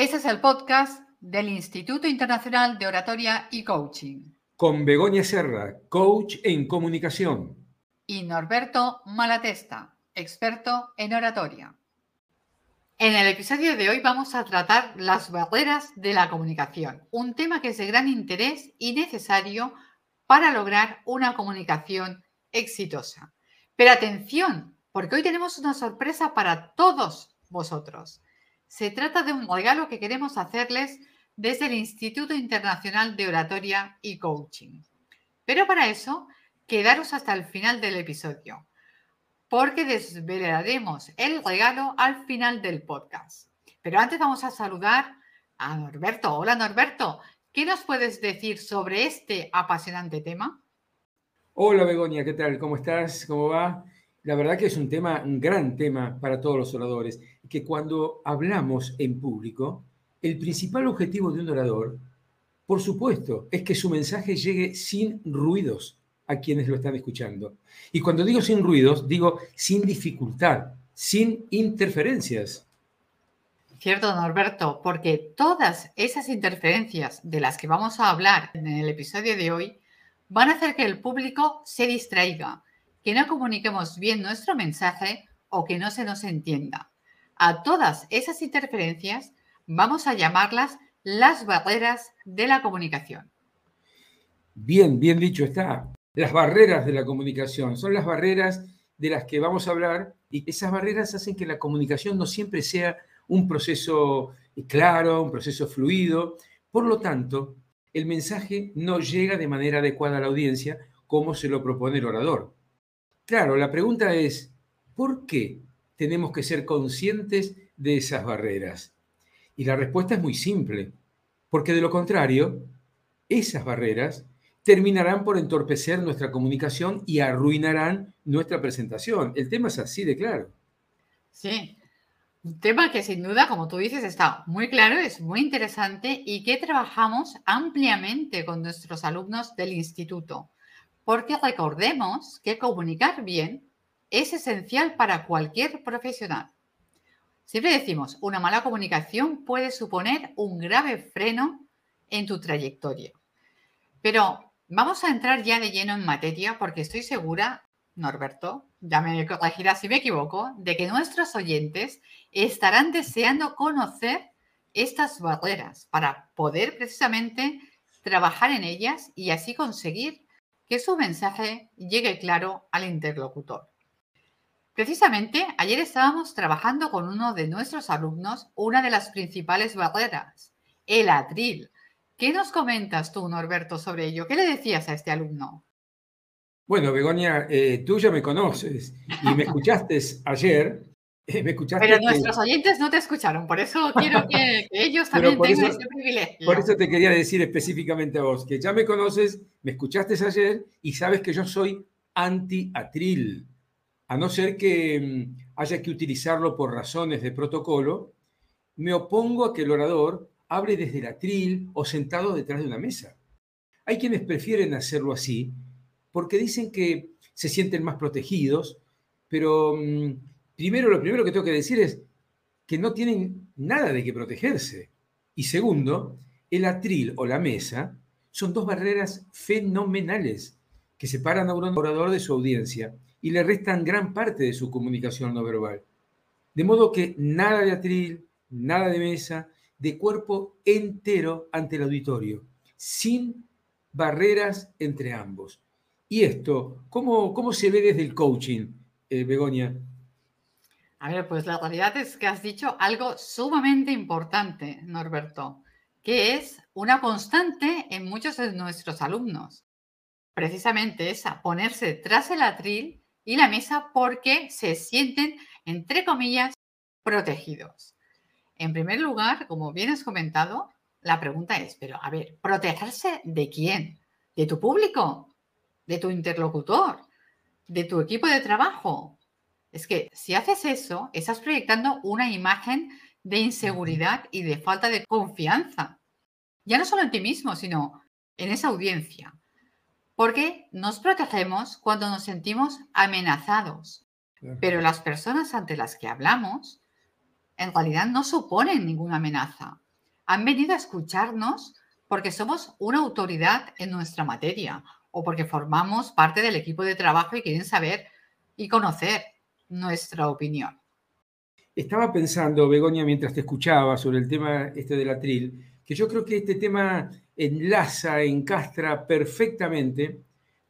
Este es el podcast del Instituto Internacional de Oratoria y Coaching. Con Begoña Serra, coach en comunicación. Y Norberto Malatesta, experto en oratoria. En el episodio de hoy vamos a tratar las barreras de la comunicación, un tema que es de gran interés y necesario para lograr una comunicación exitosa. Pero atención, porque hoy tenemos una sorpresa para todos vosotros. Se trata de un regalo que queremos hacerles desde el Instituto Internacional de Oratoria y Coaching. Pero para eso, quedaros hasta el final del episodio, porque desvelaremos el regalo al final del podcast. Pero antes vamos a saludar a Norberto. Hola Norberto, ¿qué nos puedes decir sobre este apasionante tema? Hola Begoña, ¿qué tal? ¿Cómo estás? ¿Cómo va? La verdad que es un tema, un gran tema para todos los oradores, que cuando hablamos en público, el principal objetivo de un orador, por supuesto, es que su mensaje llegue sin ruidos a quienes lo están escuchando. Y cuando digo sin ruidos, digo sin dificultad, sin interferencias. Cierto, Norberto, porque todas esas interferencias de las que vamos a hablar en el episodio de hoy van a hacer que el público se distraiga, que no comuniquemos bien nuestro mensaje o que no se nos entienda. A todas esas interferencias vamos a llamarlas las barreras de la comunicación. Bien, bien dicho está. Las barreras de la comunicación son las barreras de las que vamos a hablar y esas barreras hacen que la comunicación no siempre sea un proceso claro, un proceso fluido. Por lo tanto, el mensaje no llega de manera adecuada a la audiencia como se lo propone el orador. Claro, la pregunta es, ¿por qué tenemos que ser conscientes de esas barreras? Y la respuesta es muy simple, porque de lo contrario, esas barreras terminarán por entorpecer nuestra comunicación y arruinarán nuestra presentación. El tema es así de claro. Sí, un tema que sin duda, como tú dices, está muy claro, es muy interesante y que trabajamos ampliamente con nuestros alumnos del instituto porque recordemos que comunicar bien es esencial para cualquier profesional. Siempre decimos, una mala comunicación puede suponer un grave freno en tu trayectoria. Pero vamos a entrar ya de lleno en materia porque estoy segura, Norberto, ya me corregirás si me equivoco, de que nuestros oyentes estarán deseando conocer estas barreras para poder precisamente trabajar en ellas y así conseguir que su mensaje llegue claro al interlocutor. Precisamente, ayer estábamos trabajando con uno de nuestros alumnos una de las principales barreras, el atril. ¿Qué nos comentas tú, Norberto, sobre ello? ¿Qué le decías a este alumno? Bueno, Begoña, eh, tú ya me conoces y me escuchaste ayer Pero nuestros oyentes no te escucharon, por eso quiero que, ellos también tengan ese privilegio. Por eso te quería decir específicamente a vos, que ya me conoces, me escuchaste ayer y sabes que yo soy anti-atril, a no ser que mm, haya que utilizarlo por razones de protocolo, me opongo a que el orador hable desde el atril o sentado detrás de una mesa. Hay quienes prefieren hacerlo así porque dicen que se sienten más protegidos, pero mm, primero, lo primero que tengo que decir es que no tienen nada de que protegerse. Y segundo, el atril o la mesa son dos barreras fenomenales que separan a un orador de su audiencia y le restan gran parte de su comunicación no verbal. De modo que nada de atril, nada de mesa, de cuerpo entero ante el auditorio, sin barreras entre ambos. Y esto, ¿cómo, cómo se ve desde el coaching, eh, Begoña? A ver, pues la realidad es que has dicho algo sumamente importante, Norberto, que es una constante en muchos de nuestros alumnos. Precisamente esa, ponerse tras el atril y la mesa porque se sienten, entre comillas, protegidos. En primer lugar, como bien has comentado, la pregunta es, pero a ver, ¿protegerse de quién? ¿De tu público? ¿De tu interlocutor? ¿De tu equipo de trabajo? Es que si haces eso, estás proyectando una imagen de inseguridad y de falta de confianza. Ya no solo en ti mismo, sino en esa audiencia. Porque nos protegemos cuando nos sentimos amenazados. Pero las personas ante las que hablamos en realidad no suponen ninguna amenaza. han venido a escucharnos porque somos una autoridad en nuestra materia o porque formamos parte del equipo de trabajo y quieren saber y conocer nuestra opinión. Estaba pensando, Begoña, mientras te escuchaba sobre el tema este del atril, que yo creo que este tema enlaza, encastra perfectamente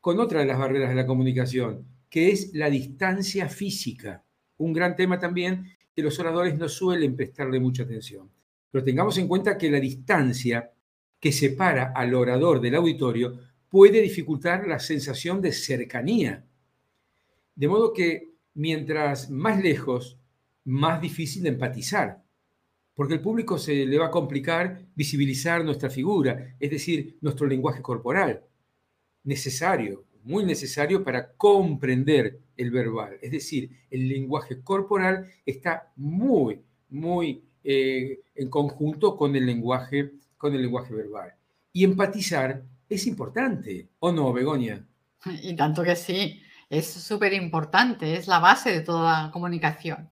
con otra de las barreras de la comunicación, que es la distancia física. Un gran tema también que los oradores no suelen prestarle mucha atención. Pero tengamos en cuenta que la distancia que separa al orador del auditorio puede dificultar la sensación de cercanía. De modo que mientras más lejos, más difícil de empatizar, porque el público se le va a complicar visibilizar nuestra figura, es decir, nuestro lenguaje corporal, necesario, muy necesario para comprender el verbal. Es decir, el lenguaje corporal está muy, muy eh, en conjunto con el, lenguaje, con el lenguaje verbal. Y empatizar es importante, ¿o no, Begoña? Y tanto que sí, es súper importante, es la base de toda comunicación.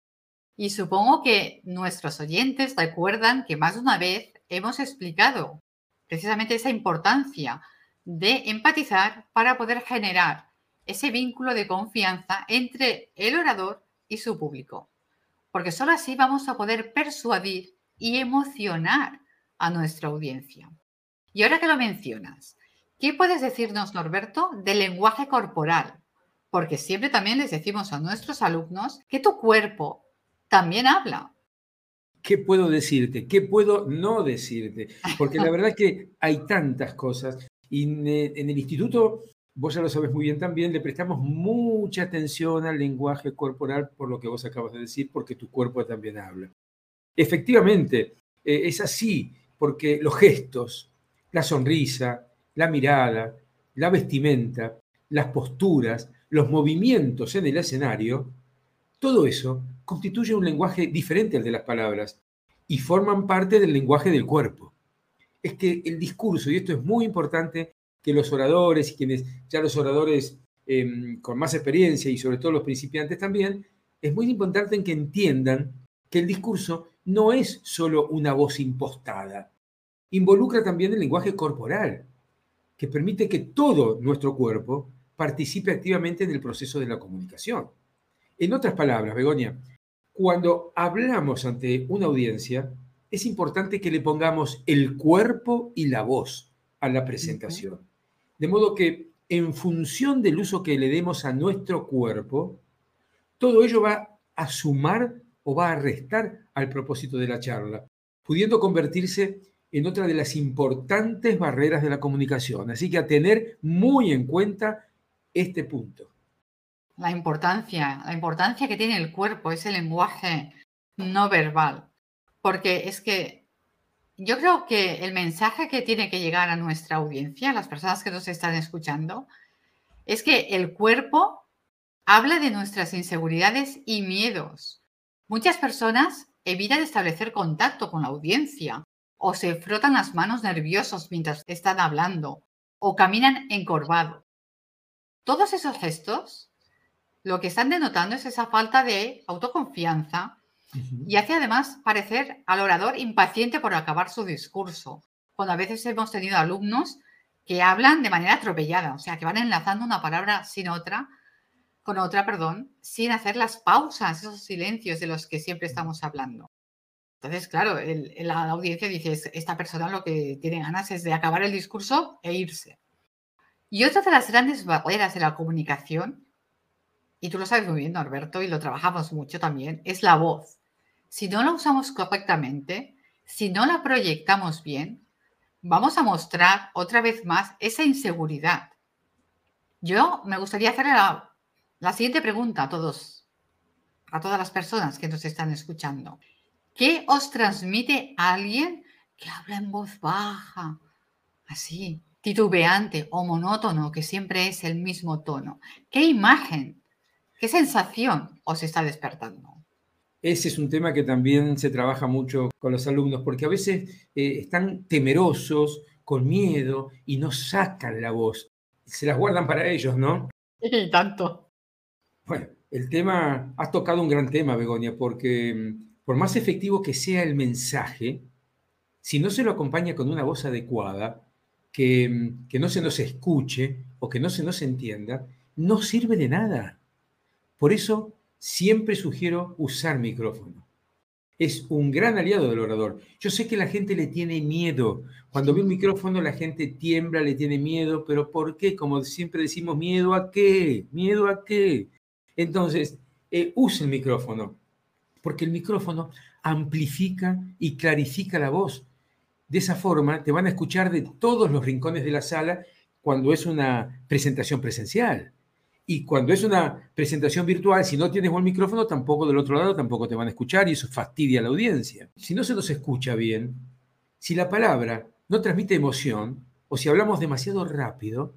Y supongo que nuestros oyentes recuerdan que más de una vez hemos explicado precisamente esa importancia de empatizar para poder generar ese vínculo de confianza entre el orador y su público. Porque solo así vamos a poder persuadir y emocionar a nuestra audiencia. Y ahora que lo mencionas, ¿qué puedes decirnos, Norberto, del lenguaje corporal? Porque siempre también les decimos a nuestros alumnos que tu cuerpo también habla. ¿Qué puedo decirte? ¿Qué puedo no decirte? Porque la verdad es que hay tantas cosas. Y en el instituto, vos ya lo sabes muy bien también, le prestamos mucha atención al lenguaje corporal por lo que vos acabas de decir, porque tu cuerpo también habla. Efectivamente, eh, es así, porque los gestos, la sonrisa, la mirada, la vestimenta, las posturas, los movimientos en el escenario, todo eso constituye un lenguaje diferente al de las palabras y forman parte del lenguaje del cuerpo. Es que el discurso, y esto es muy importante, que los oradores y quienes ya los oradores em, con más experiencia y sobre todo los principiantes también, es muy importante en que entiendan que el discurso no es solo una voz impostada, involucra también el lenguaje corporal, que permite que todo nuestro cuerpo participe activamente en el proceso de la comunicación. En otras palabras, Begoña, cuando hablamos ante una audiencia, es importante que le pongamos el cuerpo y la voz a la presentación. De modo que en función del uso que le demos a nuestro cuerpo, todo ello va a sumar o va a restar al propósito de la charla, pudiendo convertirse en otra de las importantes barreras de la comunicación. Así que a tener muy en cuenta este punto. La importancia, la importancia que tiene el cuerpo, ese lenguaje no verbal. Porque es que yo creo que el mensaje que tiene que llegar a nuestra audiencia, a las personas que nos están escuchando, es que el cuerpo habla de nuestras inseguridades y miedos. Muchas personas evitan establecer contacto con la audiencia o se frotan las manos nerviosos mientras están hablando o caminan encorvado. Todos esos gestos lo que están denotando es esa falta de autoconfianza y hace además parecer al orador impaciente por acabar su discurso, cuando a veces hemos tenido alumnos que hablan de manera atropellada, o sea, que van enlazando una palabra sin otra, con otra, perdón, sin hacer las pausas, esos silencios de los que siempre estamos hablando. Entonces, claro, la audiencia dice, esta persona lo que tiene ganas es de acabar el discurso e irse. Y otra de las grandes barreras de la comunicación y tú lo sabes muy bien, Norberto, y lo trabajamos mucho también, es la voz. Si no la usamos correctamente, si no la proyectamos bien, vamos a mostrar otra vez más esa inseguridad. Yo me gustaría hacer la, siguiente pregunta a todos, a todas las personas que nos están escuchando. ¿Qué os transmite alguien que habla en voz baja, así, titubeante o monótono, que siempre es el mismo tono? ¿Qué imagen ¿Qué sensación os está despertando? Ese es un tema que también se trabaja mucho con los alumnos, porque a veces eh, están temerosos, con miedo, y no sacan la voz. Se las guardan para ellos, ¿no? Y tanto. Bueno, el tema, has tocado un gran tema, Begonia, porque mm, por más efectivo que sea el mensaje, si no se lo acompaña con una voz adecuada, que, que no se nos escuche o que no se nos entienda, no sirve de nada. Por eso siempre sugiero usar micrófono. Es un gran aliado del orador. Yo sé que la gente le tiene miedo. Cuando ve un micrófono la gente tiembla, le tiene miedo, pero ¿por qué? Como siempre decimos, ¿miedo a qué? ¿Miedo a qué? Entonces, eh, use el micrófono, porque el micrófono amplifica y clarifica la voz. De esa forma te van a escuchar de todos los rincones de la sala cuando es una presentación presencial. Y cuando es una presentación virtual, si no tienes buen micrófono, tampoco del otro lado tampoco te van a escuchar y eso fastidia a la audiencia. Si no se nos escucha bien, si la palabra no transmite emoción o si hablamos demasiado rápido,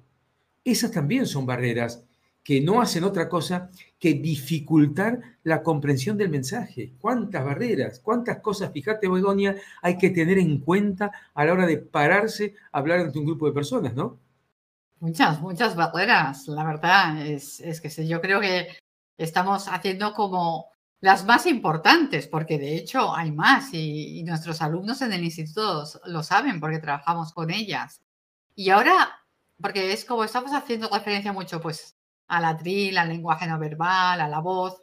esas también son barreras que no hacen otra cosa que dificultar la comprensión del mensaje. ¿Cuántas barreras, cuántas cosas, fíjate, Begonia, hay que tener en cuenta a la hora de pararse a hablar ante un grupo de personas, ¿no? Muchas, muchas barreras, la verdad. Es, que yo creo que estamos haciendo como las más importantes, porque de hecho hay más y, nuestros alumnos en el instituto lo saben porque trabajamos con ellas. Y ahora, porque es como estamos haciendo referencia mucho pues a la al lenguaje no verbal, a la voz,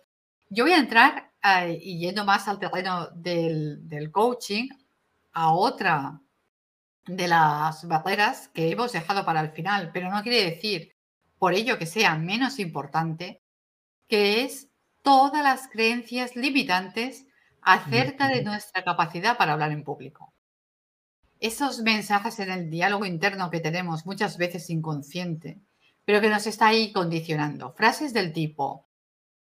yo voy a entrar eh, y yendo más al terreno del, del coaching a otra de las barreras que hemos dejado para el final, pero no quiere decir por ello que sea menos importante, que es todas las creencias limitantes acerca de nuestra capacidad para hablar en público. Esos mensajes en el diálogo interno que tenemos muchas veces inconsciente, pero que nos está ahí condicionando. Frases del tipo,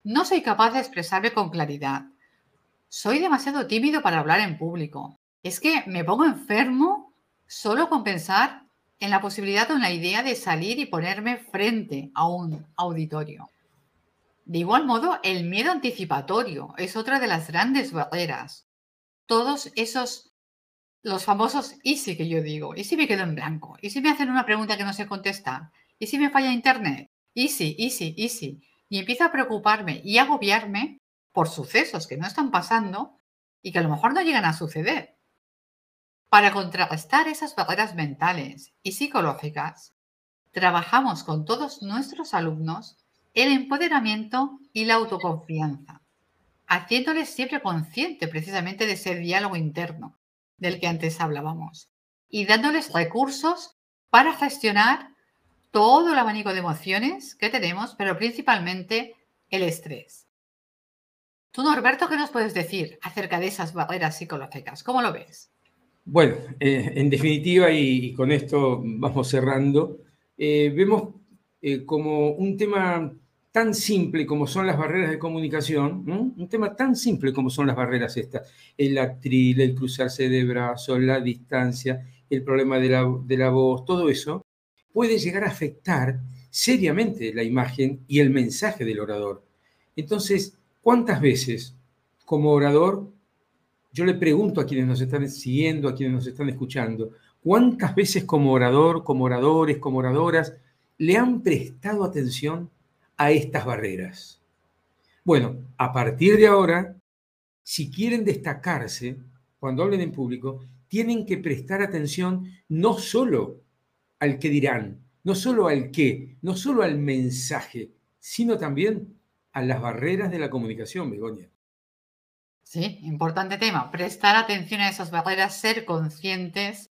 no soy capaz de expresarme con claridad, soy demasiado tímido para hablar en público, es que me pongo enfermo solo con pensar en la posibilidad en la idea de salir y ponerme frente a un auditorio. De igual modo, el miedo anticipatorio es otra de las grandes barreras. Todos esos, los famosos y si que yo digo, y si me quedo en blanco, y si me hacen una pregunta que no sé contestar, y si me falla internet, y si, y si, y si, y empiezo a preocuparme y agobiarme por sucesos que no están pasando y que a lo mejor no llegan a suceder. Para contrarrestar esas barreras mentales y psicológicas, trabajamos con todos nuestros alumnos el empoderamiento y la autoconfianza, haciéndoles siempre consciente precisamente de ese diálogo interno del que antes hablábamos y dándoles recursos para gestionar todo el abanico de emociones que tenemos, pero principalmente el estrés. Tú, Norberto, ¿qué nos puedes decir acerca de esas barreras psicológicas? ¿Cómo lo ves? Bueno, eh, en definitiva, y, con esto vamos cerrando, eh, vemos eh, como un tema tan simple como son las barreras de comunicación, un tema tan simple como son las barreras estas, el atril, el cruzarse de brazos, la distancia, el problema de la, de la voz, todo eso puede llegar a afectar seriamente la imagen y el mensaje del orador. Entonces, ¿cuántas veces como orador yo le pregunto a quienes nos están siguiendo, a quienes nos están escuchando, ¿cuántas veces como orador, como oradores, como oradoras, le han prestado atención a estas barreras? Bueno, a partir de ahora, si quieren destacarse cuando hablen en público, tienen que prestar atención no solo al que dirán, no solo al qué, no solo al mensaje, sino también a las barreras de la comunicación, Begoña. Sí, importante tema. Prestar atención a esas barreras, ser conscientes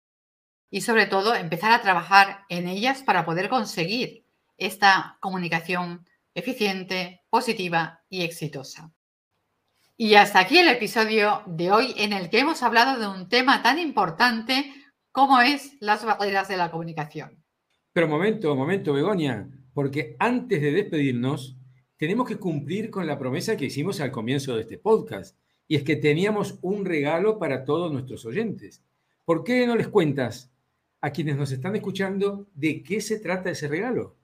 y sobre todo empezar a trabajar en ellas para poder conseguir esta comunicación eficiente, positiva y exitosa. Y hasta aquí el episodio de hoy en el que hemos hablado de un tema tan importante como es las barreras de la comunicación. Pero momento, momento, Begoña, porque antes de despedirnos, tenemos que cumplir con la promesa que hicimos al comienzo de este podcast y es que teníamos un regalo para todos nuestros oyentes. ¿Por qué no les cuentas a quienes nos están escuchando de qué se trata ese regalo?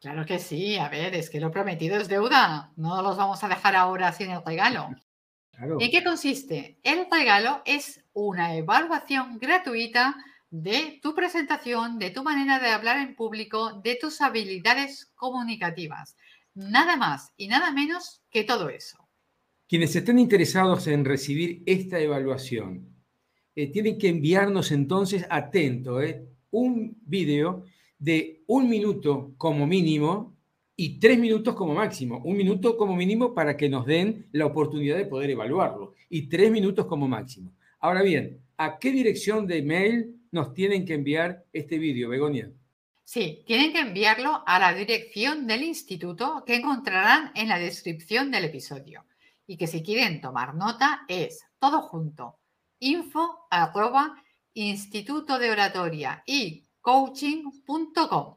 Claro que sí, a ver, es que lo prometido es deuda, no los vamos a dejar ahora sin el regalo. ¿En qué consiste? El regalo es una evaluación gratuita de tu presentación, de tu manera de hablar en público, de tus habilidades comunicativas. Nada más y nada menos que todo eso. Quienes estén interesados en recibir esta evaluación eh, tienen que enviarnos entonces, atento, eh, un video de un minuto como mínimo y tres minutos como máximo. Un minuto como mínimo para que nos den la oportunidad de poder evaluarlo y tres minutos como máximo. Ahora bien, ¿a qué dirección de mail nos tienen que enviar este vídeo, Begonia? Sí, tienen que enviarlo a la dirección del instituto que encontrarán en la descripción del episodio. Y que si quieren tomar nota es todo junto, info arroba instituto de oratoria y coaching.com.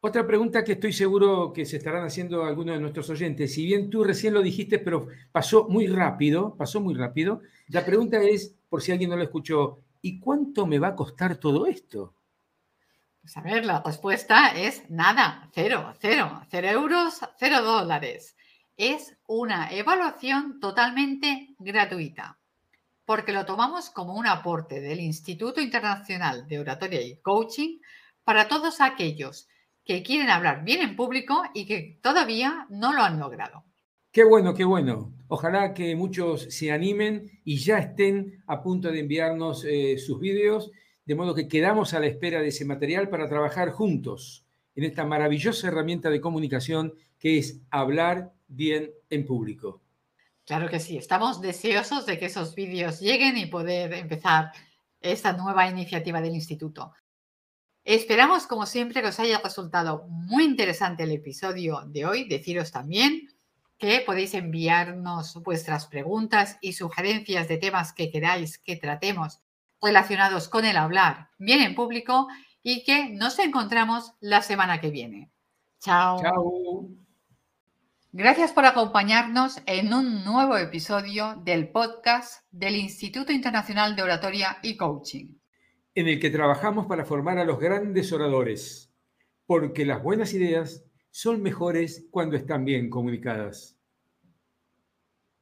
Otra pregunta que estoy seguro que se estarán haciendo algunos de nuestros oyentes, si bien tú recién lo dijiste, pero pasó muy rápido, pasó muy rápido, la pregunta es, por si alguien no lo escuchó, ¿y cuánto me va a costar todo esto? Pues a ver, la respuesta es nada, cero, cero, cero euros, cero dólares. Es una evaluación totalmente gratuita, porque lo tomamos como un aporte del Instituto Internacional de Oratoria y Coaching para todos aquellos que quieren hablar bien en público y que todavía no lo han logrado. Qué bueno, qué bueno. Ojalá que muchos se animen y ya estén a punto de enviarnos eh, sus vídeos, de modo que quedamos a la espera de ese material para trabajar juntos en esta maravillosa herramienta de comunicación que es hablar bien en público. Claro que sí, estamos deseosos de que esos vídeos lleguen y poder empezar esta nueva iniciativa del instituto. Esperamos, como siempre, que os haya resultado muy interesante el episodio de hoy. Deciros también que podéis enviarnos vuestras preguntas y sugerencias de temas que queráis que tratemos relacionados con el hablar bien en público y que nos encontramos la semana que viene. Chao. Chao. Gracias por acompañarnos en un nuevo episodio del podcast del Instituto Internacional de Oratoria y Coaching en el que trabajamos para formar a los grandes oradores, porque las buenas ideas son mejores cuando están bien comunicadas.